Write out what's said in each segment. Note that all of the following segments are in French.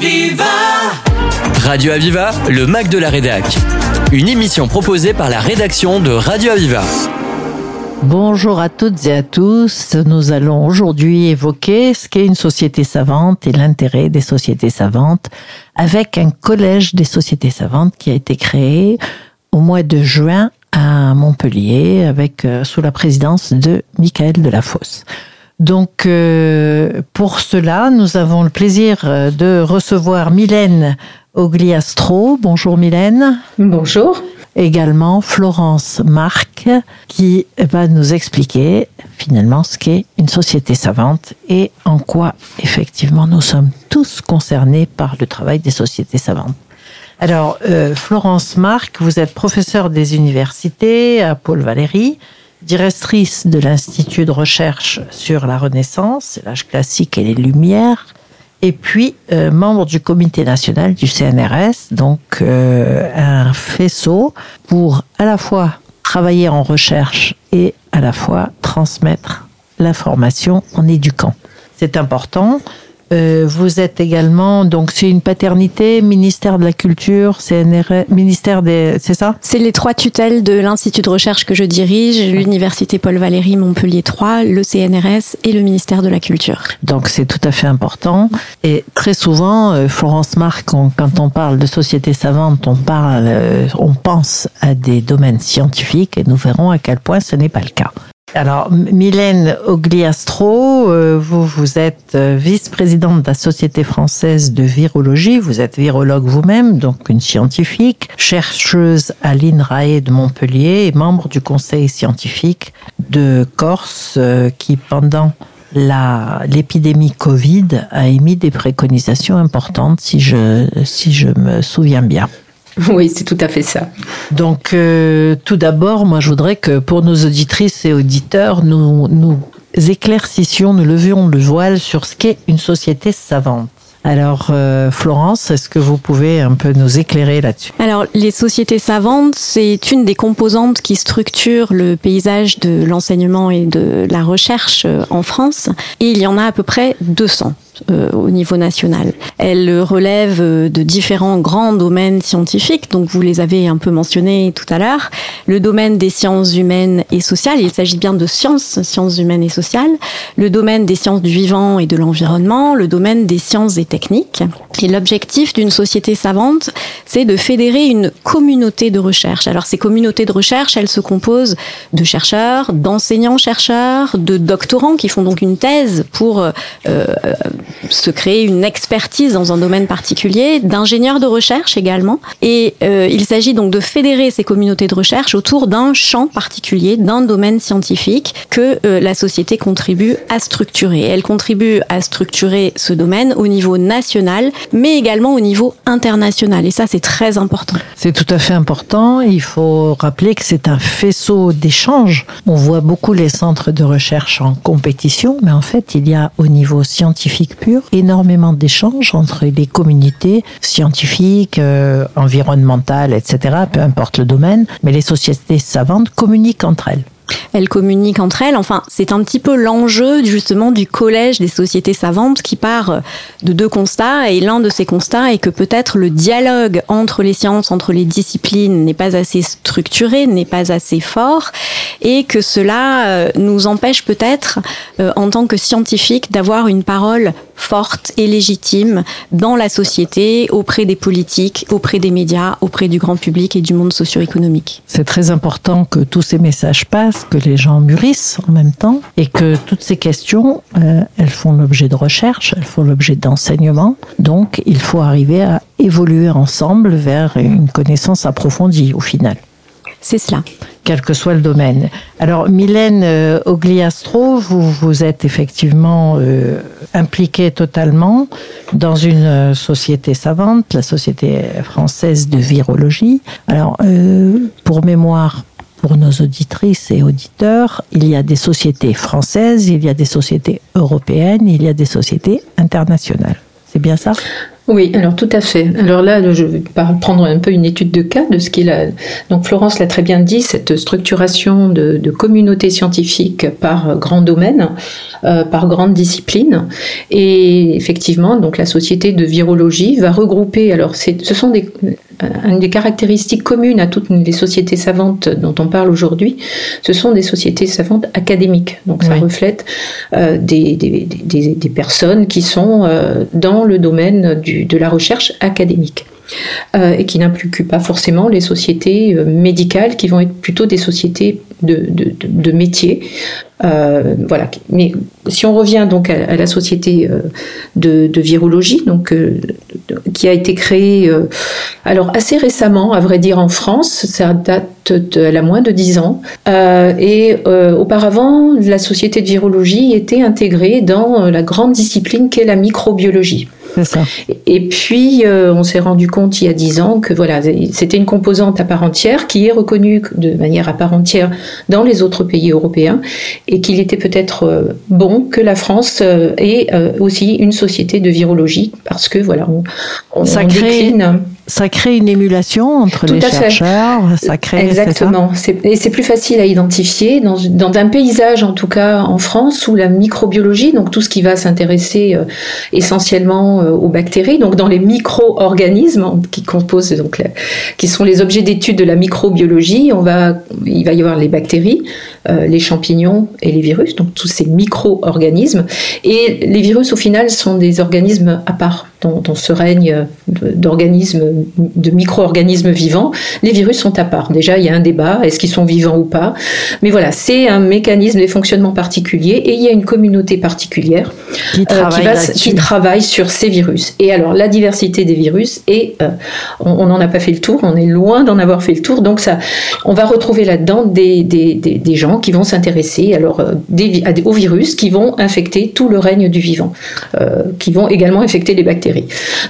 Aviva Radio Aviva, le Mac de la Rédac. Une émission proposée par la rédaction de Radio Aviva. Bonjour à toutes et à tous. Nous allons aujourd'hui évoquer ce qu'est une société savante et l'intérêt des sociétés savantes avec un collège des sociétés savantes qui a été créé au mois de juin à Montpellier avec euh, sous la présidence de Michael Delafosse. Donc euh, pour cela, nous avons le plaisir euh, de recevoir Mylène Ogliastro. Bonjour Mylène. Bonjour. Également Florence Marc qui va nous expliquer finalement ce qu'est une société savante et en quoi effectivement nous sommes tous concernés par le travail des sociétés savantes. Alors, euh, Florence Marc, vous êtes professeure des universités à Paul Valéry, directrice de l'Institut de recherche sur la Renaissance, l'âge classique et les Lumières, et puis euh, membre du comité national du CNRS, donc euh, un faisceau pour à la fois travailler en recherche et à la fois transmettre l'information en éduquant. C'est important. Euh, vous êtes également, donc c'est une paternité, ministère de la Culture, CNRS, ministère des, c'est ça? C'est les trois tutelles de l'Institut de recherche que je dirige, l'Université Paul Valéry Montpellier 3, le CNRS et le ministère de la Culture. Donc c'est tout à fait important. Et très souvent, euh, Florence Marc, on- quand on parle de société savante, on parle, euh, on pense à des domaines scientifiques et nous verrons à quel point ce n'est pas le cas. Alors, Mylène Ogliastro, euh, vous, vous êtes euh, vice-présidente de la Société française de virologie. Vous êtes virologue vous-même, donc une scientifique, chercheuse à l'INRAE de Montpellier et membre du conseil scientifique de Corse euh, qui, pendant l'épidémie Covid, a émis des préconisations importantes, si je, si je me souviens bien. Oui, c'est tout à fait ça. Donc, euh, tout d'abord, moi, je voudrais que pour nos auditrices et auditeurs, nous, nous éclaircissions, nous levions le voile sur ce qu'est une société savante. Alors, euh, Florence, est-ce que vous pouvez un peu nous éclairer là-dessus? Alors, les sociétés savantes, c'est une des composantes qui structure le paysage de l'enseignement et de la recherche euh, en France. Et il y en a à peu près 200 euh, au niveau national. Elles relèvent euh, de différents grands domaines scientifiques, donc vous les avez un peu mentionnés tout à l'heure. Le domaine des sciences humaines et sociales, il s'agit bien de sciences, sciences humaines et sociales. Le domaine des sciences du vivant et de l'environnement, le domaine des sciences et techniques. Et l'objectif d'une société savante, c'est de fédérer une communauté de recherche. Alors ces communautés de recherche, elles se composent de chercheurs, d'enseignants-chercheurs, de doctorants qui font donc une thèse pour euh, euh, se créer une expertise dans un domaine particulier, d'ingénieurs de recherche également. Et euh, il s'agit donc de fédérer ces communautés de recherche autour d'un champ particulier, d'un domaine scientifique que euh, la société contribue à structurer. Elle contribue à structurer ce domaine au niveau national, mais également au niveau international. Et ça, c'est très important. C'est tout à fait important. Il faut rappeler que c'est un faisceau d'échanges. On voit beaucoup les centres de recherche en compétition, mais en fait, il y a au niveau scientifique énormément d'échanges entre les communautés scientifiques, euh, environnementales, etc., peu importe le domaine, mais les sociétés savantes communiquent entre elles. Elles communiquent entre elles. Enfin, c'est un petit peu l'enjeu justement du collège des sociétés savantes qui part de deux constats. Et l'un de ces constats est que peut-être le dialogue entre les sciences, entre les disciplines n'est pas assez structuré, n'est pas assez fort, et que cela euh, nous empêche peut-être, euh, en tant que scientifiques, d'avoir une parole forte et légitime dans la société, auprès des politiques, auprès des médias, auprès du grand public et du monde socio-économique. C'est très important que tous ces messages passent, que les gens mûrissent en même temps et que toutes ces questions, euh, elles font l'objet de recherche, elles font l'objet d'enseignement. Donc, il faut arriver à évoluer ensemble vers une connaissance approfondie au final. C'est cela. quel que soit le domaine. Alors, Mylène euh, Ogliastro, vous, vous êtes effectivement euh, impliquée totalement dans une société savante, la Société française de virologie. Alors, euh, pour mémoire, pour nos auditrices et auditeurs, il y a des sociétés françaises, il y a des sociétés européennes, il y a des sociétés internationales. C'est bien ça? Oui, alors tout à fait. Alors là, je vais prendre un peu une étude de cas de ce qu'il a. Donc Florence l'a très bien dit, cette structuration de, de communautés scientifiques par grand domaine, euh, par grande discipline. Et effectivement, donc la société de virologie va regrouper. Alors, ce sont des une des caractéristiques communes à toutes les sociétés savantes dont on parle aujourd'hui, ce sont des sociétés savantes académiques. Donc ça reflète euh, des, des, des, des, personnes qui sont euh, dans le domaine du, de la recherche académique. Euh, et qui n'impliquent pas forcément les sociétés euh, médicales qui vont être plutôt des sociétés de, de, de, métiers. Euh, voilà. Mais si on revient donc à, la société de, de, virologie, donc qui a été créée alors assez récemment, à vrai dire en France, ça date de, elle a moins de 10 ans. et auparavant, la société de virologie était intégrée dans la grande discipline qu'est la microbiologie. Et puis, euh, on s'est rendu compte il y a dix ans que voilà, c'était une composante à part entière qui est reconnue de manière à part entière dans les autres pays européens et qu'il était peut-être euh, bon que la France euh, ait aussi une société de virologie parce que voilà, on, on, ça décline ça crée une émulation entre les chercheurs. Ça crée, Exactement. et c'est plus facile à identifier dans, dans, un paysage, en tout cas en France, où la microbiologie, donc tout ce qui va s'intéresser euh, essentiellement euh, aux bactéries, donc dans les micro-organismes qui composent donc qui sont les objets d'étude de la microbiologie, on va, il va y avoir les bactéries, euh, les champignons et les virus, donc tous ces micro-organismes. Et les virus, au final, sont des organismes à part dans, dans ce règne d'organismes de micro-organismes vivants, les virus sont à part. Déjà, il y a un débat, est-ce qu'ils sont vivants ou pas Mais voilà, c'est un mécanisme de fonctionnement particulier et il y a une communauté particulière qui, euh, qui, travaille sur ces virus. Et alors, la diversité des virus, et euh, on n'en a pas fait le tour, on est loin d'en avoir fait le tour, donc ça, on va retrouver là-dedans des, des, des, gens qui vont s'intéresser alors euh, aux virus qui vont infecter tout le règne du vivant, qui vont également infecter les bactéries.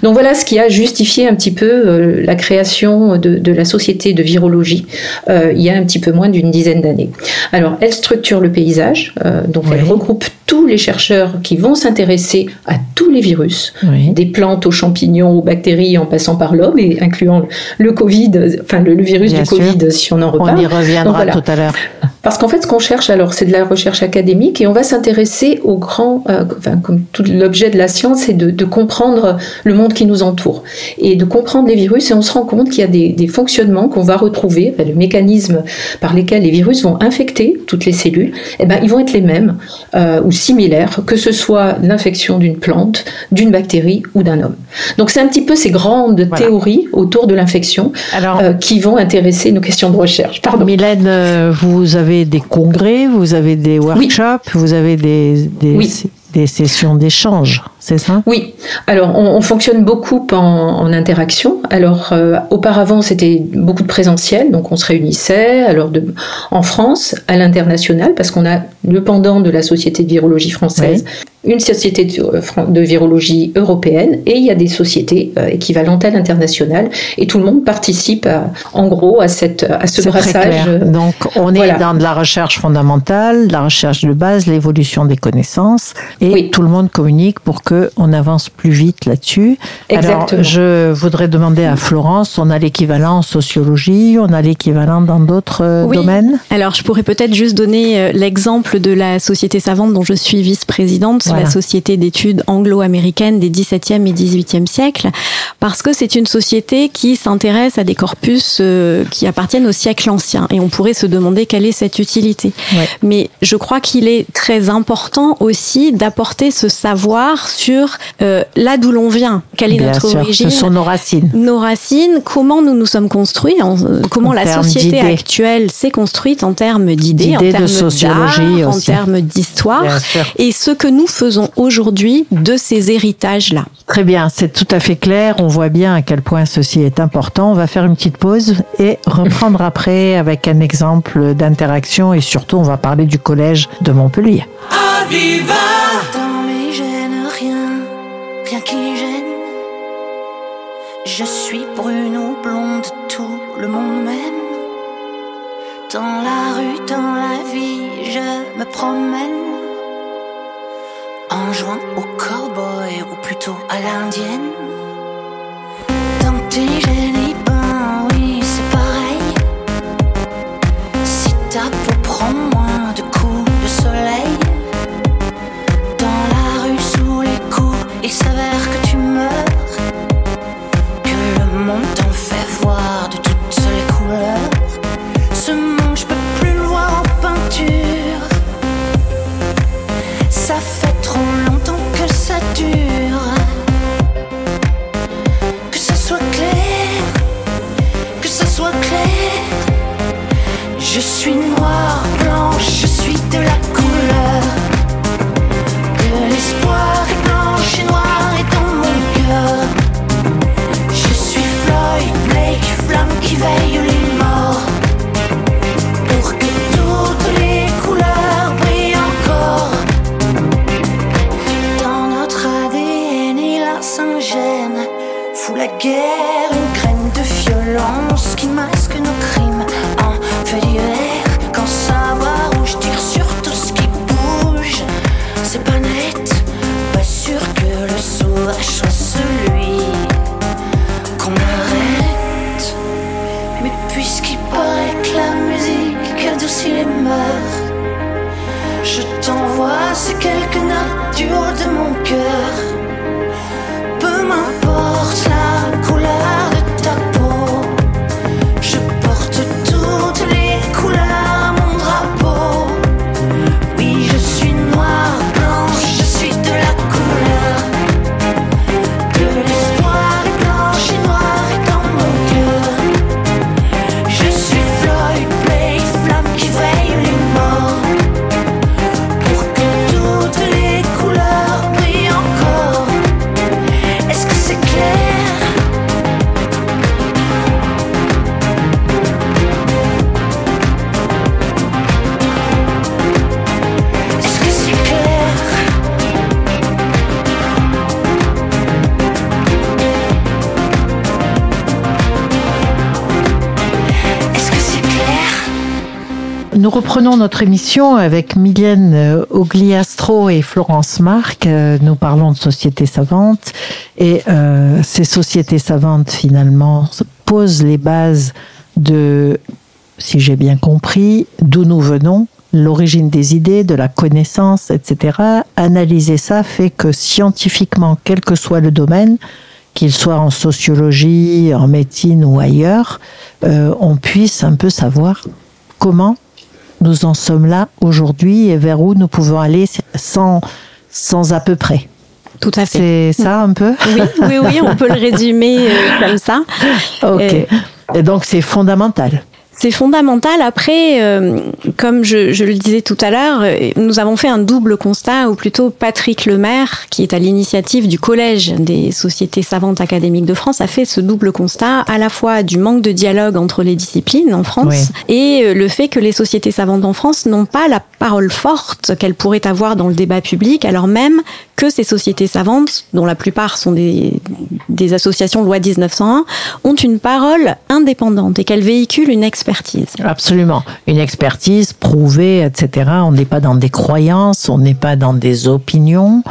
Donc voilà ce qui a justifié un petit peu euh, la création de, la société de virologie euh, il y a un petit peu moins d'une dizaine d'années. Alors, elle structure le paysage, euh, donc elle regroupe tous les chercheurs qui vont s'intéresser à tous les virus, des plantes aux champignons, aux bactéries, en passant par l'homme, et incluant le Covid, enfin le, virus du Covid, si on en reparle. On y reviendra tout à l'heure. Parce qu'en fait, ce qu'on cherche, alors, c'est de la recherche académique et on va s'intéresser au grand, euh, enfin, comme tout l'objet de la science, c'est de, de, comprendre le monde qui nous entoure et de comprendre les virus. Et on se rend compte qu'il y a des, des fonctionnements qu'on va retrouver, le mécanisme par lesquels les virus vont infecter toutes les cellules, eh ben, ils vont être les mêmes euh, ou similaires, que ce soit l'infection d'une plante, d'une bactérie ou d'un homme. Donc, c'est un petit peu ces grandes théories autour de l'infection euh, qui vont intéresser nos questions de recherche. Pardon. Mylène, euh, vous avez des congrès, vous avez des workshops, vous avez des, des, des sessions d'échange, c'est ça? Oui. Alors, on, fonctionne beaucoup en, interaction. Alors, euh, auparavant, c'était beaucoup de présentiel, donc on se réunissait. Alors, de, en France, à l'international, parce qu'on a le pendant de la Société de virologie française, une société de, virologie européenne, et il y a des sociétés euh, équivalentes à l'international, et tout le monde participe, en gros, à cette à ce brassage. Donc, on est dans de la recherche fondamentale, la recherche de base, l'évolution des connaissances et tout le monde communique pour que on avance plus vite là-dessus. Alors, je voudrais demander à Florence, on a l'équivalent en sociologie, on a l'équivalent dans d'autres euh, domaines? Alors, je pourrais peut-être juste donner euh, l'exemple de la société savante dont je suis vice-présidente, la société d'études anglo-américaine des 17e et 18e siècles, parce que c'est une société qui s'intéresse à des corpus euh, qui appartiennent au siècle ancien. Et on pourrait se demander quelle est cette utilité. Mais je crois qu'il est très important aussi d'avoir apporter ce savoir sur euh, là d'où l'on vient, quelle est notre origine. Ce sont nos racines. Nos racines, comment nous nous sommes construits, euh, comment la société actuelle s'est construite en termes d'idées, en termes de sociologie, en termes d'histoire, et ce que nous faisons aujourd'hui de ces héritages-là. Très bien, c'est tout à fait clair. On voit bien à quel point ceci est important. On va faire une petite pause et reprendre après avec un exemple d'interaction et surtout on va parler du collège de Montpellier. Dans mes gènes, rien, rien qui gêne. Je suis brune ou blonde, tout le monde m'aime. Dans la rue, dans la vie, je me promène au cowboy ou plutôt à l'indienne Tant que t'es gêné, ben oui, c'est pareil. Si t'as notes du haut de mon cœur. Reprenons notre émission avec Mylène euh, Ogliastro et Florence Marc. Euh, Nous parlons de sociétés savantes et euh, ces sociétés savantes finalement posent les bases de, si j'ai bien compris, d'où nous venons, l'origine des idées, de la connaissance, etc. Analyser ça fait que scientifiquement, quel que soit le domaine, qu'il soit en sociologie, en médecine ou ailleurs, on puisse un peu savoir comment nous en sommes là aujourd'hui et vers où nous pouvons aller sans, sans à peu près. Tout à fait. C'est ça un peu? Oui, oui, oui, on peut le résumer euh, comme ça. Ok. Euh, Et donc c'est fondamental. C'est fondamental. Après, euh, comme je, je le disais tout à l'heure, euh, nous avons fait un double constat, ou plutôt Patrick Lemaire, qui est à l'initiative du Collège des sociétés savantes académiques de France, a fait ce double constat à la fois du manque de dialogue entre les disciplines en France et euh, le fait que les sociétés savantes en France n'ont pas la parole forte qu'elles pourraient avoir dans le débat public, alors même que ces sociétés savantes, dont la plupart sont des, des associations loi 1901, ont une parole indépendante et qu'elles véhiculent une Absolument. Une expertise prouvée, etc. On n'est pas dans des croyances, on n'est pas dans des opinions.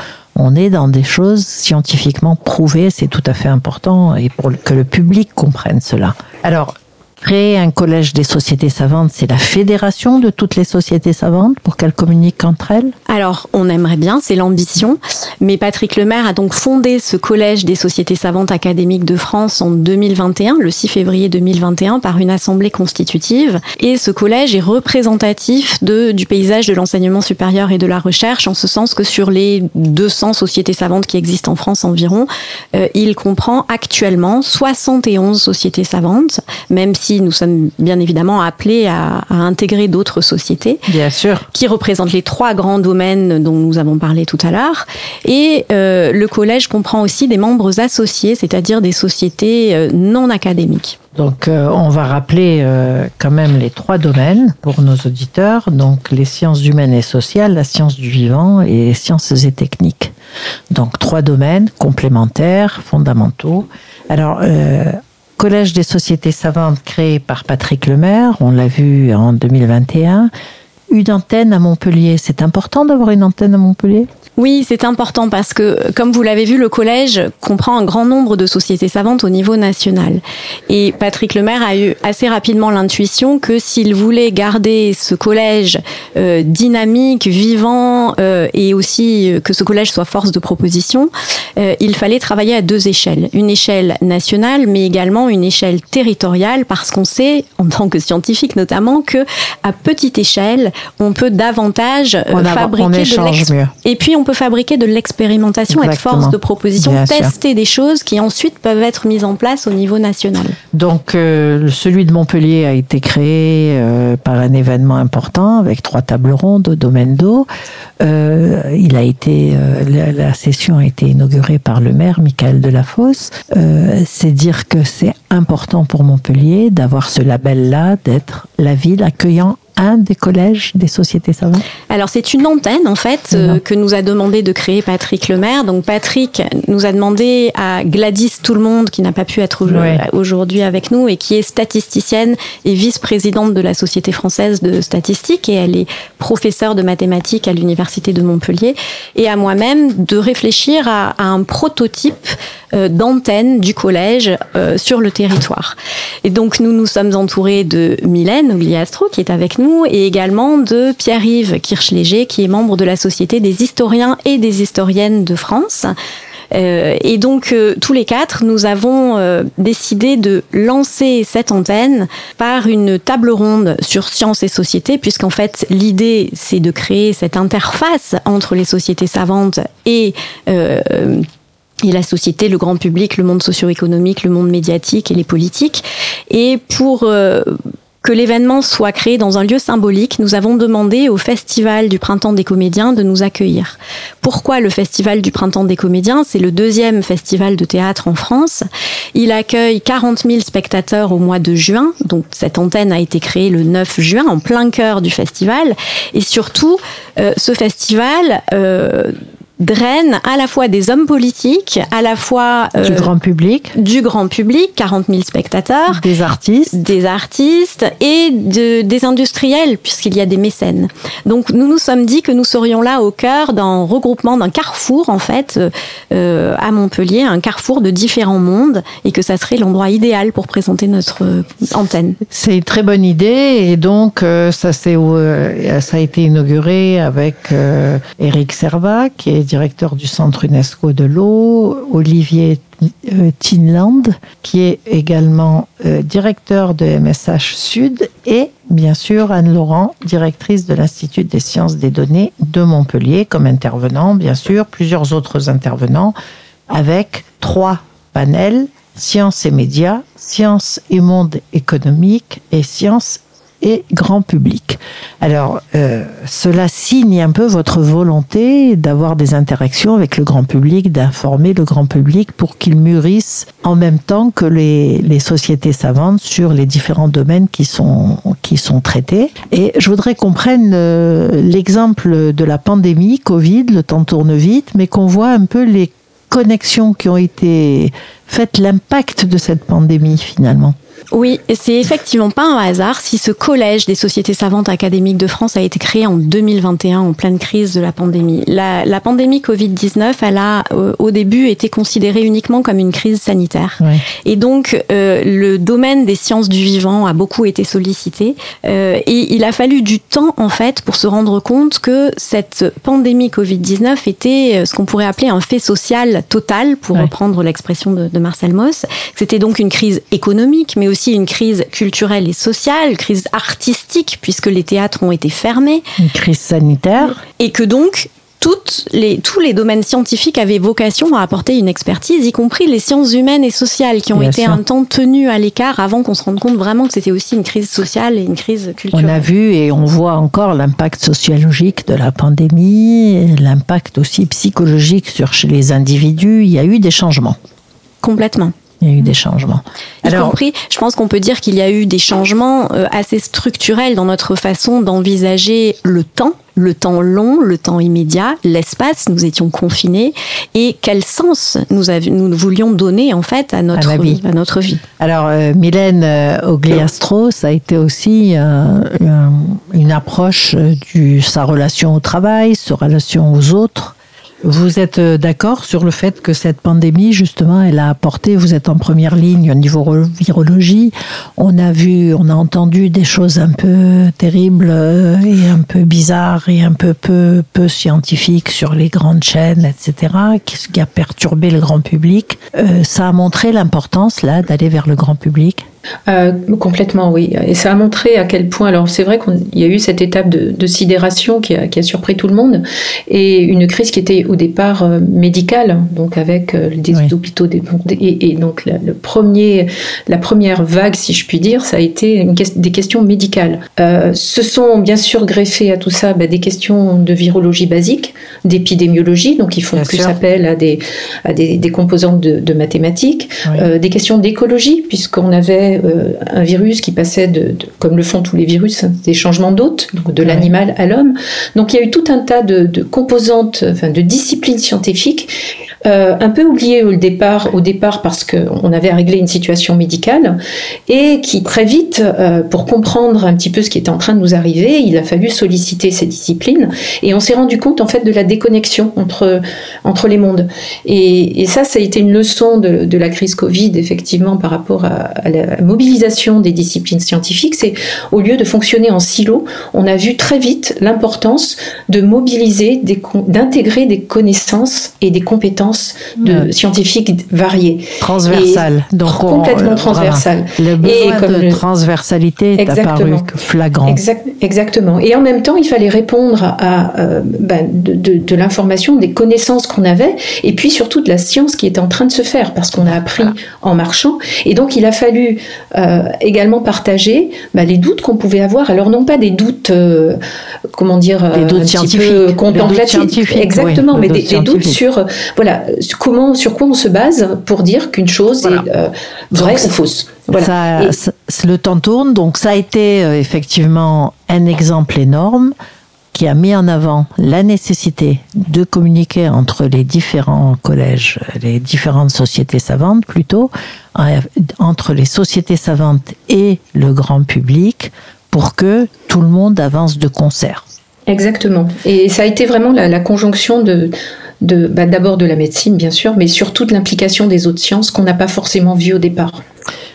On est dans des choses scientifiquement prouvées, c'est tout à fait important et pour que le public comprenne cela. Alors, créer un collège des sociétés savantes, c'est la fédération de toutes les sociétés savantes pour qu'elles communiquent entre elles? Alors, on aimerait bien, c'est l'ambition, mais Patrick Lemaire a donc fondé ce collège des sociétés savantes académiques de France en 2021, le 6 février 2021, par une assemblée constitutive. Et ce collège est représentatif de, du paysage de l'enseignement supérieur et de la recherche, en ce sens que sur les 200 sociétés savantes qui existent en France environ, euh, il comprend actuellement 71 sociétés savantes, même si nous sommes bien évidemment appelés à, à intégrer d'autres sociétés Bien sûr. qui représentent les trois grands domaines dont nous avons parlé tout à l'heure. Et euh, le collège comprend aussi des membres associés, c'est-à-dire des sociétés euh, non académiques. Donc, euh, on va rappeler euh, quand même les trois domaines pour nos auditeurs. Donc, les sciences humaines et sociales, la science du vivant et les sciences et techniques. Donc, trois domaines complémentaires, fondamentaux. Alors, euh, Collège des sociétés savantes créé par Patrick Lemaire, on l'a vu en 2021. Une antenne à Montpellier. C'est important d'avoir une antenne à Montpellier? Oui, c'est important parce que, comme vous l'avez vu, le collège comprend un grand nombre de sociétés savantes au niveau national. Et Patrick Lemaire a eu assez rapidement l'intuition que s'il voulait garder ce collège euh, dynamique, vivant, euh, et aussi que ce collège soit force de proposition, euh, il fallait travailler à deux échelles. Une échelle nationale, mais également une échelle territoriale, parce qu'on sait, en tant que scientifique notamment, que à petite échelle, on peut davantage fabriquer de Et puis on fabriquer de l'expérimentation, être force de proposition, tester des choses qui ensuite peuvent être mises en place au niveau national. Donc, euh, celui de Montpellier a été créé euh, par un événement important avec trois tables rondes au domaine d'eau. Euh, il a été, la, la, session a été inaugurée par le maire Michael Delafosse. c'est dire que c'est important pour Montpellier d'avoir ce label-là, d'être la ville accueillant un des collèges des sociétés savantes. Alors c'est une antenne en fait euh, que nous a demandé de créer Patrick Lemaire. Donc Patrick nous a demandé à Gladys Tout le Monde qui n'a pas pu être aujourd'hui avec nous et qui est statisticienne et vice-présidente de la Société française de statistique et elle est professeure de mathématiques à l'université de Montpellier. Et à moi-même de réfléchir à, un prototype euh, d'antenne du collège euh, sur le territoire. Et donc nous nous sommes entourés de Mylène Ogliastro qui est avec nous et également de Pierre-Yves Kirchléger, qui est membre de la Société des historiens et des historiennes de France. Euh, et donc euh, tous les quatre, nous avons euh, décidé de lancer cette antenne par une table ronde sur sciences et société, puisqu'en fait l'idée c'est de créer cette interface entre les sociétés savantes et et la société, le grand public, le monde socio-économique, le monde médiatique et les politiques. Et pour que l'événement soit créé dans un lieu symbolique, nous avons demandé au Festival du Printemps des Comédiens de nous accueillir. Pourquoi le Festival du Printemps des Comédiens? C'est le deuxième festival de théâtre en France. Il accueille 40 000 spectateurs au mois de juin. Donc cette antenne a été créée le 9 juin, en plein cœur du festival. Et surtout, euh, ce festival... Euh, draine à la fois des hommes politiques, à la fois du euh, grand public, du grand public, 40 000 spectateurs, des artistes, des artistes et de, des industriels puisqu'il y a des mécènes. Donc nous nous sommes dit que nous serions là au cœur d'un regroupement, d'un carrefour en fait euh, à Montpellier, un carrefour de différents mondes et que ça serait l'endroit idéal pour présenter notre euh, antenne. C'est une très bonne idée et donc euh, ça c'est ça a été inauguré avec Eric Servat qui est directeur du Centre UNESCO de l'eau, Olivier euh, Tinland, qui est également euh, directeur de MSH Sud, et bien sûr Anne Laurent, directrice de l'Institut des sciences des données de Montpellier, comme intervenant, bien sûr, plusieurs autres intervenants, avec trois panels, sciences et médias, sciences et monde économique et sciences et grand public. Alors, euh, cela signe un peu votre volonté d'avoir des interactions avec le grand public, d'informer le grand public pour qu'il mûrisse en même temps que les, sociétés savantes sur les différents domaines qui sont, qui sont traités. Et je voudrais qu'on prenne euh, l'exemple de la pandémie, Covid, le temps tourne vite, mais qu'on voit un peu les connexions qui ont été faites, l'impact de cette pandémie finalement. Oui, c'est effectivement pas un hasard si ce collège des sociétés savantes académiques de France a été créé en 2021 en pleine crise de la pandémie. La, la pandémie Covid-19, elle a euh, au début été considérée uniquement comme une crise sanitaire. Et donc euh, le domaine des sciences du vivant a beaucoup été sollicité euh, et il a fallu du temps en fait pour se rendre compte que cette pandémie Covid-19 était ce qu'on pourrait appeler un fait social total pour reprendre l'expression de, de Marcel Mauss. C'était donc une crise économique mais aussi une crise culturelle et sociale, crise artistique, puisque les théâtres ont été fermés. Une crise sanitaire. Et que donc, toutes les, tous les domaines scientifiques avaient vocation à apporter une expertise, y compris les sciences humaines et sociales, qui ont été un temps tenues à l'écart avant qu'on se rende compte vraiment que c'était aussi une crise sociale et une crise culturelle. On a vu et on voit encore l'impact sociologique de la pandémie, l'impact aussi psychologique sur chez les individus. Il y a eu des changements. Complètement. Il y a eu des changements. Y compris, je pense qu'on peut dire qu'il y a eu des changements euh, assez structurels dans notre façon d'envisager le temps, le temps long, le temps immédiat, l'espace, nous étions confinés, et quel sens nous, nous voulions donner en fait à notre, vie. À notre vie. Alors, euh, Mylène euh, Ogliastro, ça a été aussi euh, une approche de sa relation au travail, sa relation aux autres. Vous êtes euh, d'accord sur le fait que cette pandémie, justement, elle a apporté, vous êtes en première ligne au niveau virologie, on a vu, on a entendu des choses un peu terribles euh, et un peu bizarres et un peu peu, peu scientifiques sur les grandes chaînes, etc., qui a perturbé le grand public? Euh, ça a montré l'importance, là, d'aller vers le grand public? Euh, complètement, oui. Et ça a montré à quel point. Alors, c'est vrai qu'il y a eu cette étape de, sidération qui a, qui a, surpris tout le monde et une crise qui était au départ euh, médicale, donc avec euh, des hôpitaux et, et, donc la, le premier, la première vague, si je puis dire, ça a été une, des questions médicales. Euh, ce sont bien sûr greffées à tout ça bah, des questions de virologie basique, d'épidémiologie, donc ils font plus appel à des, à des, des composantes de, de mathématiques, euh, des questions d'écologie, puisqu'on avait euh, un virus qui passait, de, comme le font tous les virus, hein, des changements d'hôte, donc de l'animal à l'homme. Donc il y a eu tout un tas de, de composantes, enfin de disciplines scientifiques euh, un peu oublié au départ, au départ parce qu'on avait à régler une situation médicale et qui très vite, euh, pour comprendre un petit peu ce qui était en train de nous arriver, il a fallu solliciter ces disciplines et on s'est rendu compte en fait de la déconnexion entre entre les mondes. Et, ça, ça a été une leçon de, la crise Covid effectivement par rapport à, à la mobilisation des disciplines scientifiques. C'est au lieu de fonctionner en silo, on a vu très vite l'importance de mobiliser, d'intégrer des connaissances et des compétences de scientifiques variées. Transversales. Donc complètement transversales. Le besoin de transversalité est apparu flagrant. exactement. Et en même temps, il fallait répondre à, euh, ben, de, l'information, des connaissances qu'on avait, et puis surtout de la science qui était en train de se faire, parce qu'on a appris en marchant. Et donc, il a fallu euh, également partager ben, les doutes qu'on pouvait avoir. Alors, non pas des doutes, euh, comment dire, des doutes scientifiques, contemplatifs, exactement, mais des, des, doutes sur, voilà, comment, sur quoi on se base pour dire qu'une chose est euh, vraie ou fausse. Voilà. le temps tourne, donc ça a été euh, effectivement un exemple énorme qui a mis en avant la nécessité de communiquer entre les différents collèges, les différentes sociétés savantes plutôt, euh, entre les sociétés savantes et le grand public pour que tout le monde avance de concert. Exactement. Et ça a été vraiment la conjonction de, bah, d'abord de la médecine, bien sûr, mais surtout de l'implication des autres sciences qu'on n'a pas forcément vu au départ.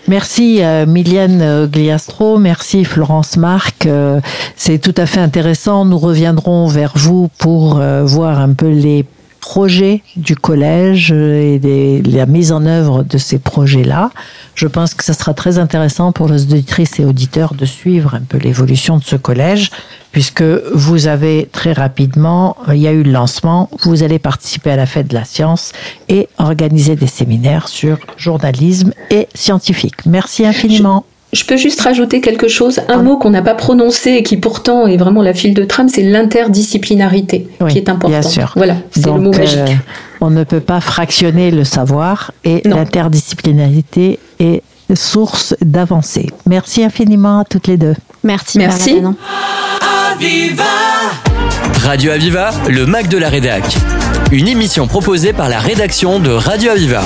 Merci euh, Miliane euh, Gliastro, merci Florence Marc. Euh, c'est tout à fait intéressant. Nous reviendrons vers vous pour voir un peu les projets du collège et la mise en œuvre de ces projets-là. Je pense que ce sera très intéressant pour les auditrices et auditeurs de suivre un peu l'évolution de ce collège, puisque vous avez très rapidement, il y a eu le lancement, vous allez participer à la fête de la science et organiser des séminaires sur journalisme et scientifique. Merci infiniment. Je peux juste rajouter quelque chose, un mot qu'on n'a pas prononcé et qui pourtant est vraiment la file de trame, c'est l'interdisciplinarité qui est important. Bien sûr. Voilà, c'est le mot magique. Euh, on ne peut pas fractionner le savoir et l'interdisciplinarité est source d'avancée. Merci infiniment à toutes les deux. Merci. Merci. Radio Aviva, le Mac de la Rédac. Une émission proposée par la rédaction de Radio Aviva.